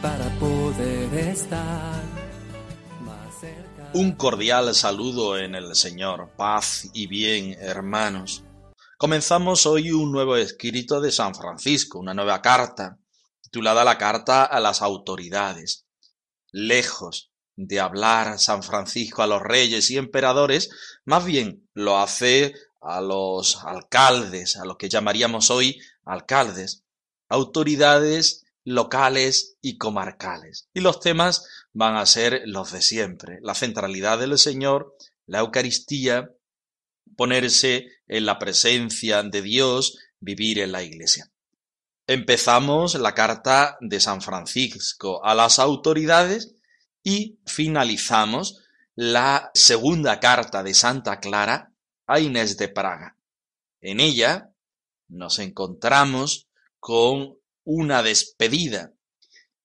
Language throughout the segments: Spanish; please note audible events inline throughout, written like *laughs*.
Para poder estar más cerca. Un cordial saludo en el Señor, paz y bien, hermanos. Comenzamos hoy un nuevo escrito de San Francisco, una nueva carta, titulada la Carta a las Autoridades. Lejos de hablar San Francisco a los reyes y emperadores, más bien lo hace a los alcaldes, a los que llamaríamos hoy alcaldes, autoridades locales y comarcales. Y los temas van a ser los de siempre, la centralidad del Señor, la Eucaristía, ponerse en la presencia de Dios, vivir en la Iglesia. Empezamos la carta de San Francisco a las autoridades y finalizamos la segunda carta de Santa Clara Inés de Praga. En ella nos encontramos con una despedida.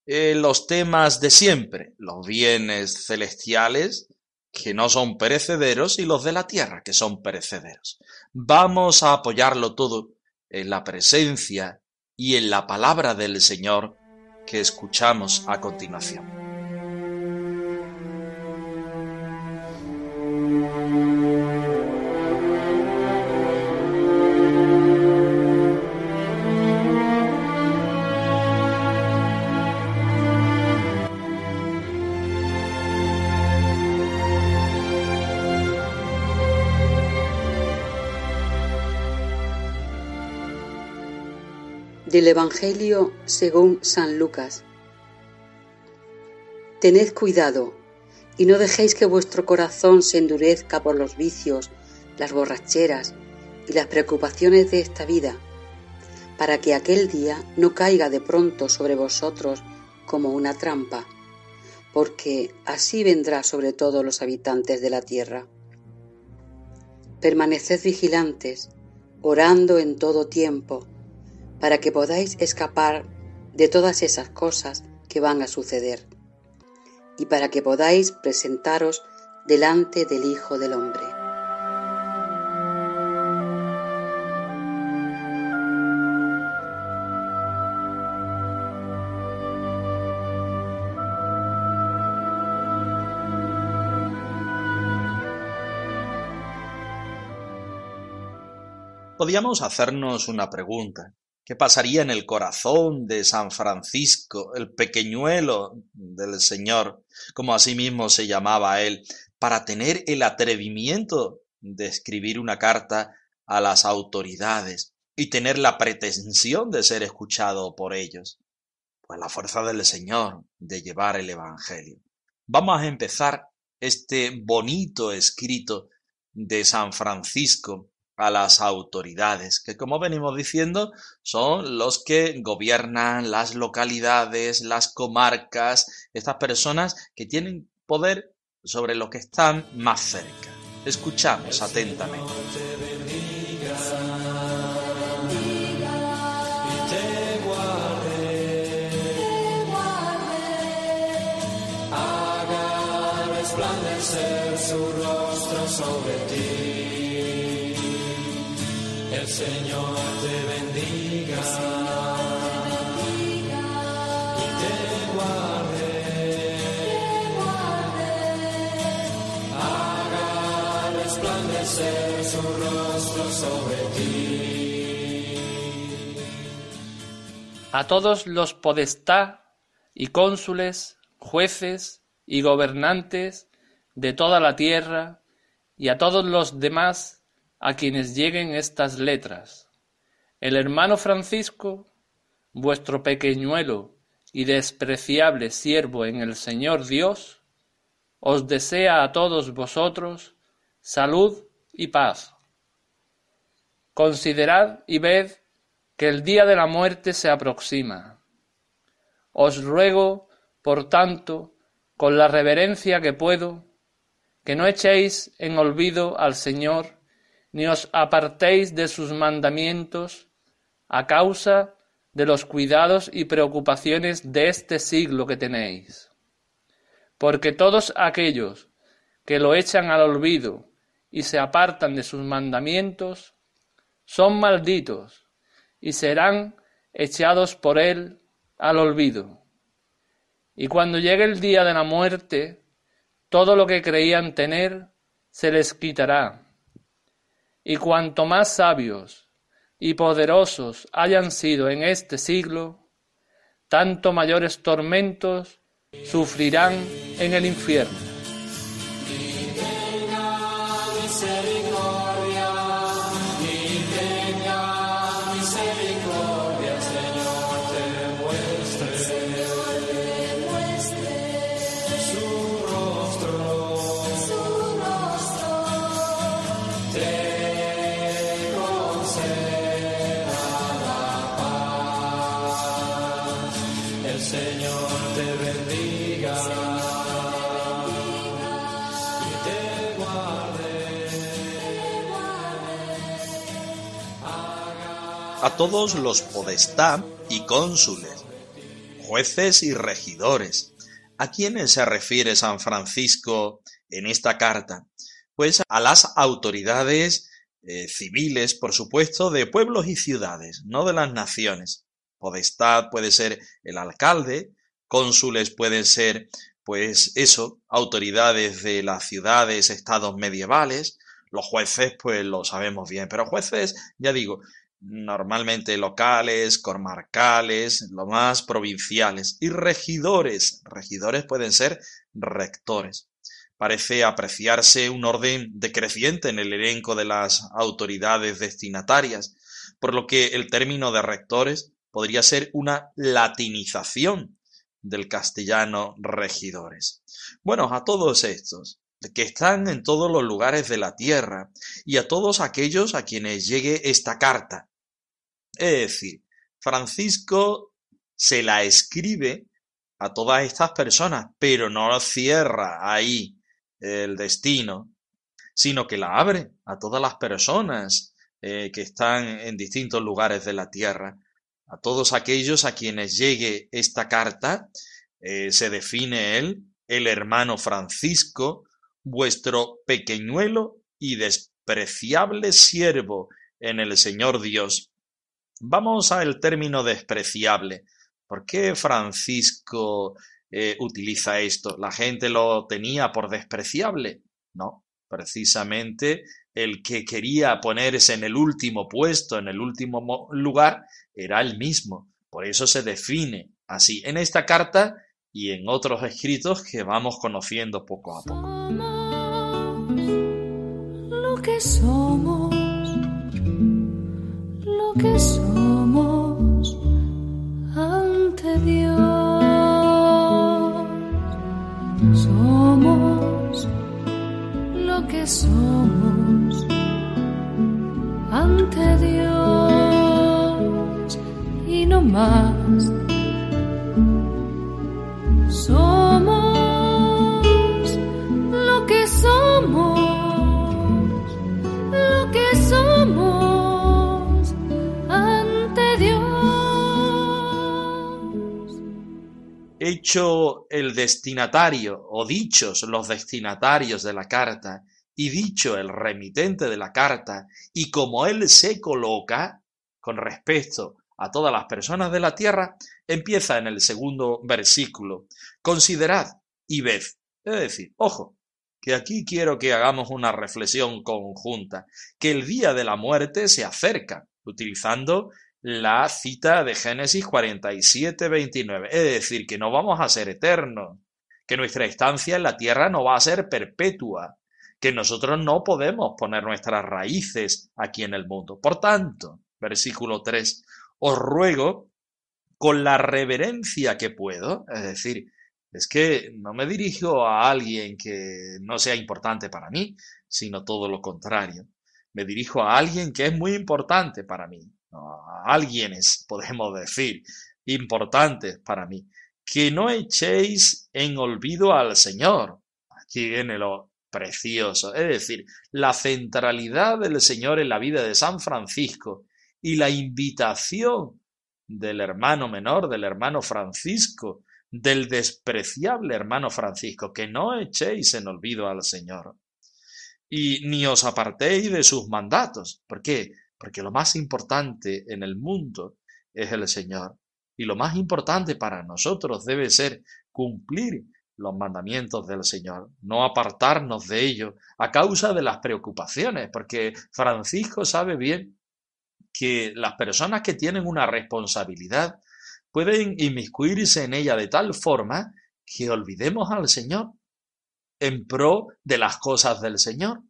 Eh, los temas de siempre, los bienes celestiales, que no son perecederos, y los de la tierra, que son perecederos. Vamos a apoyarlo todo en la presencia y en la palabra del Señor que escuchamos a continuación. Del Evangelio según San Lucas. Tened cuidado y no dejéis que vuestro corazón se endurezca por los vicios, las borracheras y las preocupaciones de esta vida, para que aquel día no caiga de pronto sobre vosotros como una trampa, porque así vendrá sobre todos los habitantes de la tierra. Permaneced vigilantes, orando en todo tiempo, para que podáis escapar de todas esas cosas que van a suceder y para que podáis presentaros delante del Hijo del Hombre. Podríamos hacernos una pregunta. ¿Qué pasaría en el corazón de San Francisco, el pequeñuelo del Señor, como asimismo se llamaba él, para tener el atrevimiento de escribir una carta a las autoridades y tener la pretensión de ser escuchado por ellos? Pues la fuerza del Señor de llevar el Evangelio. Vamos a empezar este bonito escrito de San Francisco a las autoridades, que como venimos diciendo son los que gobiernan las localidades, las comarcas, estas personas que tienen poder sobre lo que están más cerca. Escuchamos atentamente. su rostro sobre ti. Señor te bendiga. Resplandecer su rostro sobre ti. a todos los podestá y cónsules, jueces y gobernantes de toda la tierra y a todos los demás a quienes lleguen estas letras. El hermano Francisco, vuestro pequeñuelo y despreciable siervo en el Señor Dios, os desea a todos vosotros salud y paz. Considerad y ved que el día de la muerte se aproxima. Os ruego, por tanto, con la reverencia que puedo, que no echéis en olvido al Señor, ni os apartéis de sus mandamientos, a causa de los cuidados y preocupaciones de este siglo que tenéis. Porque todos aquellos que lo echan al olvido y se apartan de sus mandamientos, son malditos y serán echados por él al olvido. Y cuando llegue el día de la muerte, todo lo que creían tener se les quitará. Y cuanto más sabios y poderosos hayan sido en este siglo, tanto mayores tormentos sufrirán en el infierno. A todos los podestá y cónsules, jueces y regidores. ¿A quiénes se refiere San Francisco en esta carta? Pues a las autoridades eh, civiles, por supuesto, de pueblos y ciudades, no de las naciones. Podestad puede ser el alcalde, cónsules pueden ser, pues eso, autoridades de las ciudades, estados medievales, los jueces, pues lo sabemos bien, pero jueces, ya digo, normalmente locales, comarcales, lo más provinciales, y regidores. Regidores pueden ser rectores. Parece apreciarse un orden decreciente en el elenco de las autoridades destinatarias, por lo que el término de rectores podría ser una latinización del castellano regidores. Bueno, a todos estos, que están en todos los lugares de la tierra, y a todos aquellos a quienes llegue esta carta. Es decir, Francisco se la escribe a todas estas personas, pero no cierra ahí el destino, sino que la abre a todas las personas eh, que están en distintos lugares de la tierra, a todos aquellos a quienes llegue esta carta, eh, se define él, el hermano Francisco, vuestro pequeñuelo y despreciable siervo en el Señor Dios. Vamos al término despreciable. ¿Por qué Francisco eh, utiliza esto? ¿La gente lo tenía por despreciable? No, precisamente el que quería ponerse en el último puesto, en el último lugar, era el mismo. Por eso se define así en esta carta y en otros escritos que vamos conociendo poco a poco que somos, lo que somos ante Dios. Somos lo que somos ante Dios y no más. Hecho el destinatario o dichos los destinatarios de la carta y dicho el remitente de la carta y como él se coloca con respecto a todas las personas de la tierra, empieza en el segundo versículo. Considerad y ved. Es decir, ojo, que aquí quiero que hagamos una reflexión conjunta, que el día de la muerte se acerca, utilizando la cita de Génesis 47, 29. Es decir, que no vamos a ser eternos, que nuestra estancia en la tierra no va a ser perpetua, que nosotros no podemos poner nuestras raíces aquí en el mundo. Por tanto, versículo 3, os ruego con la reverencia que puedo, es decir, es que no me dirijo a alguien que no sea importante para mí, sino todo lo contrario. Me dirijo a alguien que es muy importante para mí, alguienes, *laughs* podemos decir, importantes para mí, que no echéis en olvido al Señor. Aquí viene lo precioso, es decir, la centralidad del Señor en la vida de San Francisco y la invitación del hermano menor, del hermano Francisco, del despreciable hermano Francisco, que no echéis en olvido al Señor. Y ni os apartéis de sus mandatos. ¿Por qué? Porque lo más importante en el mundo es el Señor. Y lo más importante para nosotros debe ser cumplir los mandamientos del Señor, no apartarnos de ellos a causa de las preocupaciones, porque Francisco sabe bien que las personas que tienen una responsabilidad pueden inmiscuirse en ella de tal forma que olvidemos al Señor en pro de las cosas del Señor.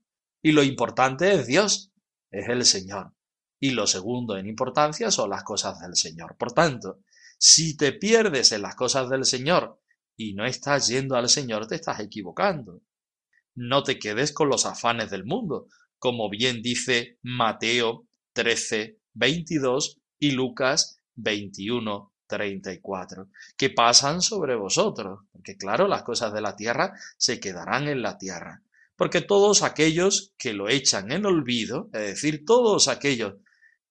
Y lo importante es Dios, es el Señor. Y lo segundo en importancia son las cosas del Señor. Por tanto, si te pierdes en las cosas del Señor y no estás yendo al Señor, te estás equivocando. No te quedes con los afanes del mundo, como bien dice Mateo 13, 22 y Lucas 21, 34, que pasan sobre vosotros, porque claro, las cosas de la tierra se quedarán en la tierra, porque todos aquellos que lo echan en olvido, es decir, todos aquellos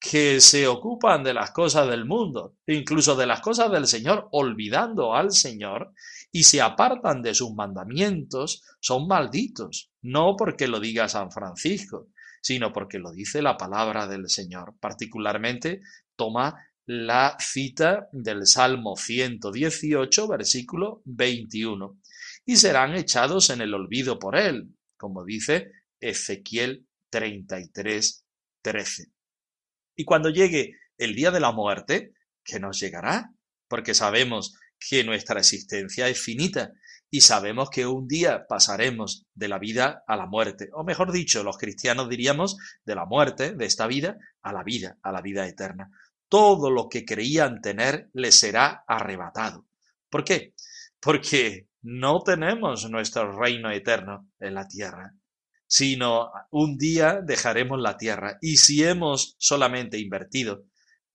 que se ocupan de las cosas del mundo, incluso de las cosas del Señor, olvidando al Señor, y se apartan de sus mandamientos, son malditos, no porque lo diga San Francisco, sino porque lo dice la palabra del Señor. Particularmente toma la cita del Salmo 118, versículo 21, y serán echados en el olvido por él, como dice Ezequiel 33, 13. Y cuando llegue el día de la muerte, que nos llegará, porque sabemos que nuestra existencia es finita y sabemos que un día pasaremos de la vida a la muerte, o mejor dicho, los cristianos diríamos de la muerte, de esta vida, a la vida, a la vida eterna. Todo lo que creían tener les será arrebatado. ¿Por qué? Porque no tenemos nuestro reino eterno en la tierra sino un día dejaremos la tierra. Y si hemos solamente invertido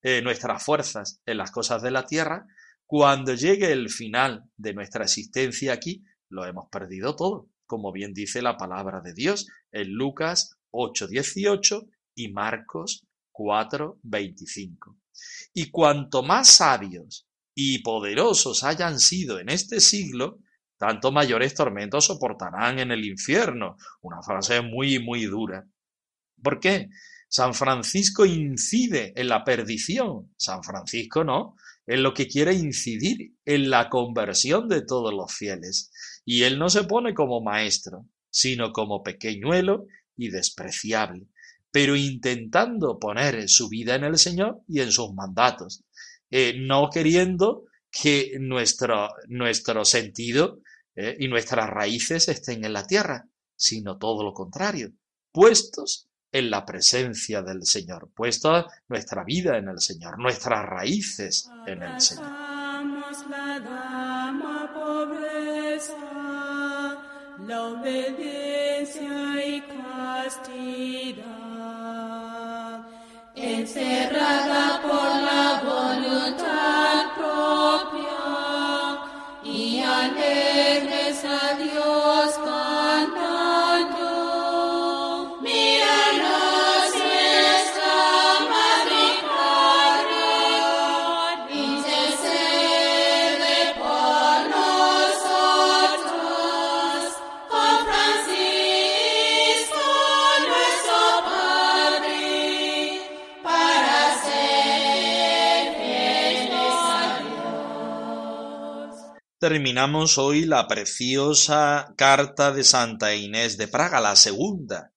eh, nuestras fuerzas en las cosas de la tierra, cuando llegue el final de nuestra existencia aquí, lo hemos perdido todo, como bien dice la palabra de Dios en Lucas 8:18 y Marcos 4:25. Y cuanto más sabios y poderosos hayan sido en este siglo, tanto mayores tormentos soportarán en el infierno. Una frase muy, muy dura. ¿Por qué? San Francisco incide en la perdición. San Francisco no. En lo que quiere incidir en la conversión de todos los fieles. Y él no se pone como maestro, sino como pequeñuelo y despreciable, pero intentando poner su vida en el Señor y en sus mandatos, eh, no queriendo que nuestro, nuestro sentido ¿eh? y nuestras raíces estén en la tierra, sino todo lo contrario, puestos en la presencia del Señor, puesta nuestra vida en el Señor, nuestras raíces en el Señor. La obediencia y encerrada por la voluntad Terminamos hoy la preciosa carta de Santa Inés de Praga, la segunda,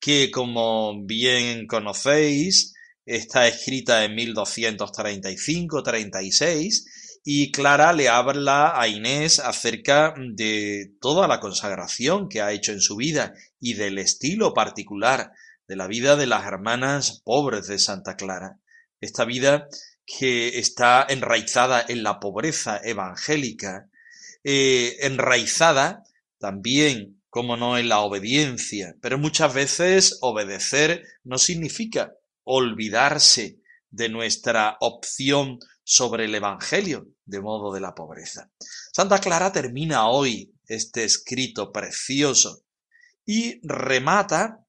que como bien conocéis, está escrita en 1235-36 y Clara le habla a Inés acerca de toda la consagración que ha hecho en su vida y del estilo particular de la vida de las hermanas pobres de Santa Clara. Esta vida que está enraizada en la pobreza evangélica, eh, enraizada también, como no, en la obediencia, pero muchas veces obedecer no significa olvidarse de nuestra opción sobre el Evangelio de modo de la pobreza. Santa Clara termina hoy este escrito precioso y remata,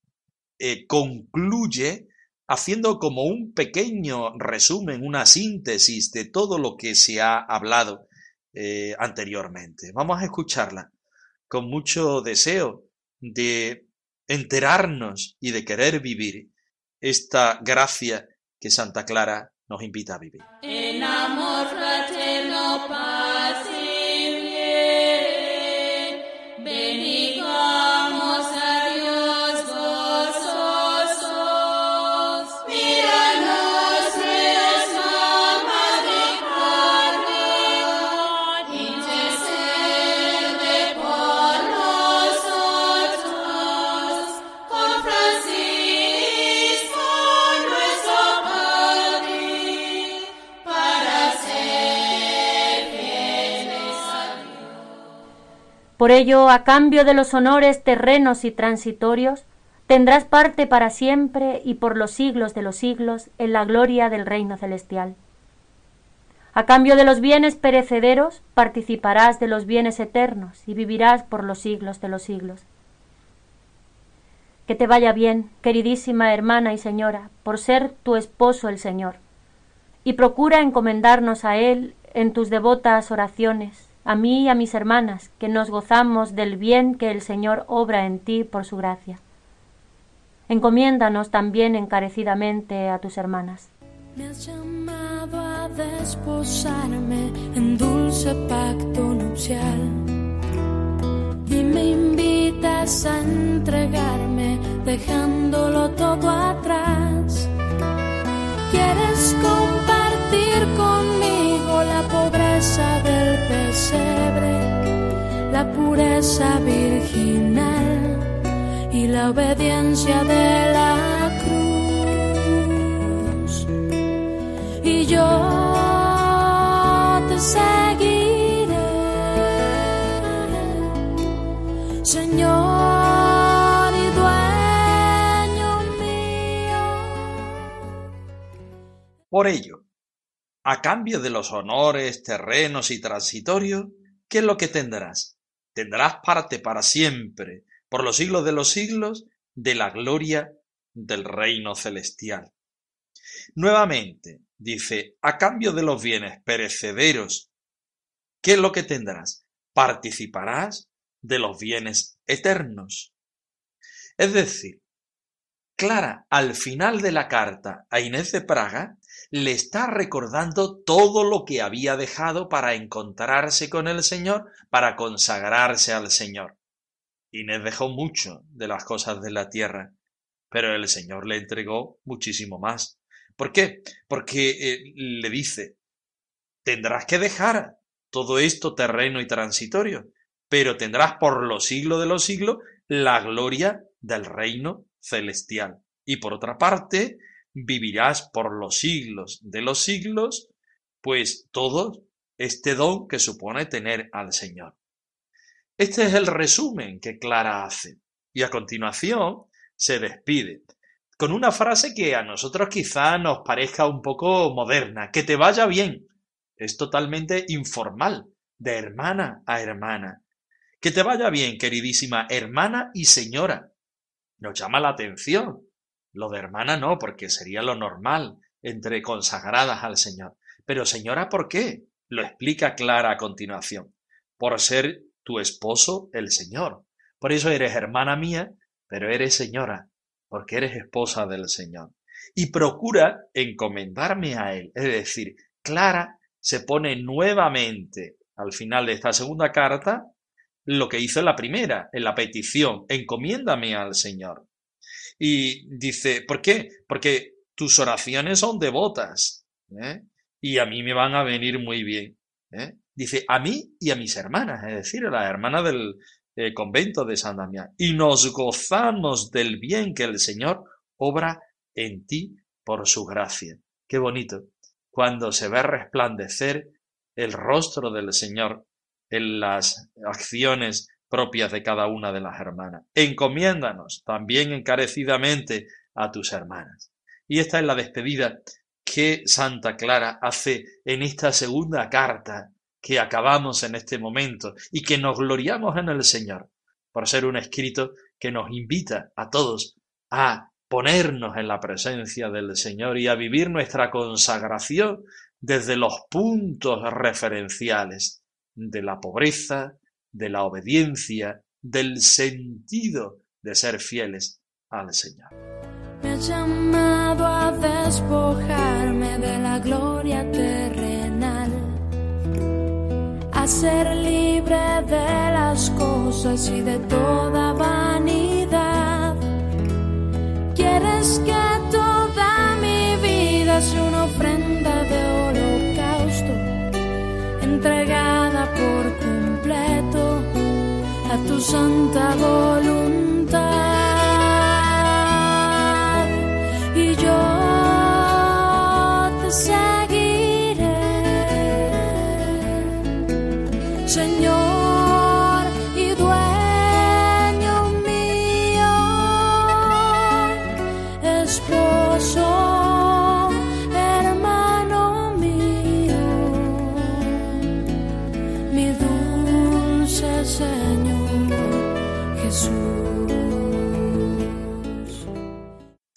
eh, concluye haciendo como un pequeño resumen, una síntesis de todo lo que se ha hablado eh, anteriormente. Vamos a escucharla con mucho deseo de enterarnos y de querer vivir esta gracia que Santa Clara nos invita a vivir. En amor Por ello, a cambio de los honores terrenos y transitorios, tendrás parte para siempre y por los siglos de los siglos en la gloria del reino celestial. A cambio de los bienes perecederos, participarás de los bienes eternos y vivirás por los siglos de los siglos. Que te vaya bien, queridísima hermana y señora, por ser tu esposo el Señor, y procura encomendarnos a Él en tus devotas oraciones, a mí y a mis hermanas, que nos gozamos del bien que el Señor obra en ti por su gracia. Encomiéndanos también encarecidamente a tus hermanas. Me has llamado a desposarme en dulce pacto nupcial y me invitas a entregarme dejándolo todo atrás. Quieres compartir conmigo pobreza del pesebre, la pureza virginal y la obediencia de la cruz y yo te seguiré, Señor y dueño mío. Por ello, a cambio de los honores terrenos y transitorios, ¿qué es lo que tendrás? Tendrás parte para siempre, por los siglos de los siglos, de la gloria del reino celestial. Nuevamente, dice, a cambio de los bienes perecederos, ¿qué es lo que tendrás? Participarás de los bienes eternos. Es decir, Clara, al final de la carta a Inés de Praga, le está recordando todo lo que había dejado para encontrarse con el Señor, para consagrarse al Señor. Inés dejó mucho de las cosas de la tierra, pero el Señor le entregó muchísimo más. ¿Por qué? Porque eh, le dice, tendrás que dejar todo esto terreno y transitorio, pero tendrás por los siglos de los siglos la gloria del reino celestial. Y por otra parte, vivirás por los siglos de los siglos, pues todo este don que supone tener al Señor. Este es el resumen que Clara hace. Y a continuación se despide con una frase que a nosotros quizá nos parezca un poco moderna, que te vaya bien. Es totalmente informal, de hermana a hermana. Que te vaya bien, queridísima hermana y señora. Nos llama la atención. Lo de hermana no, porque sería lo normal entre consagradas al Señor. Pero señora, ¿por qué? Lo explica Clara a continuación. Por ser tu esposo el Señor. Por eso eres hermana mía, pero eres señora porque eres esposa del Señor. Y procura encomendarme a Él. Es decir, Clara se pone nuevamente al final de esta segunda carta lo que hizo en la primera, en la petición, encomiéndame al Señor. Y dice, ¿por qué? Porque tus oraciones son devotas ¿eh? y a mí me van a venir muy bien. ¿eh? Dice, a mí y a mis hermanas, es decir, a las hermanas del, eh, convento de San Damián, y nos gozamos del bien que el Señor obra en ti por su gracia. Qué bonito, cuando se ve resplandecer el rostro del Señor en las acciones propias de cada una de las hermanas. Encomiéndanos también encarecidamente a tus hermanas. Y esta es la despedida que Santa Clara hace en esta segunda carta que acabamos en este momento y que nos gloriamos en el Señor por ser un escrito que nos invita a todos a ponernos en la presencia del Señor y a vivir nuestra consagración desde los puntos referenciales de la pobreza, de la obediencia, del sentido de ser fieles al Señor. Me ha llamado a despojarme de la gloria terrenal, a ser libre de las cosas y de toda vanidad. Quieres que toda mi vida sea una ofrenda de holocausto, entregada por completo a tu santa voluntad.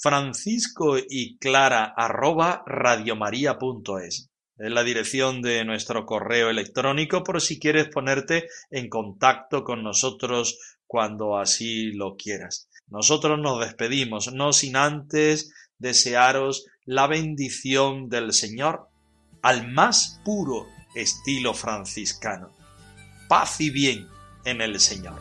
Francisco y Clara arroba radiomaria.es. Es la dirección de nuestro correo electrónico por si quieres ponerte en contacto con nosotros cuando así lo quieras. Nosotros nos despedimos, no sin antes desearos la bendición del Señor al más puro estilo franciscano. Paz y bien en el Señor.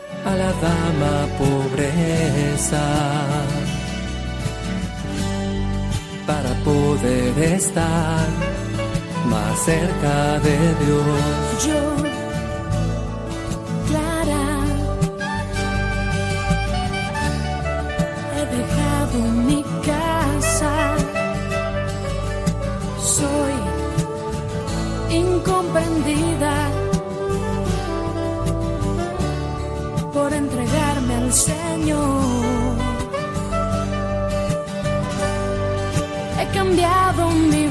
A la dama pobreza para poder estar más cerca de Dios. Yo, Clara, he dejado mi casa. Soy incomprendida Señor. He cambiado mi vida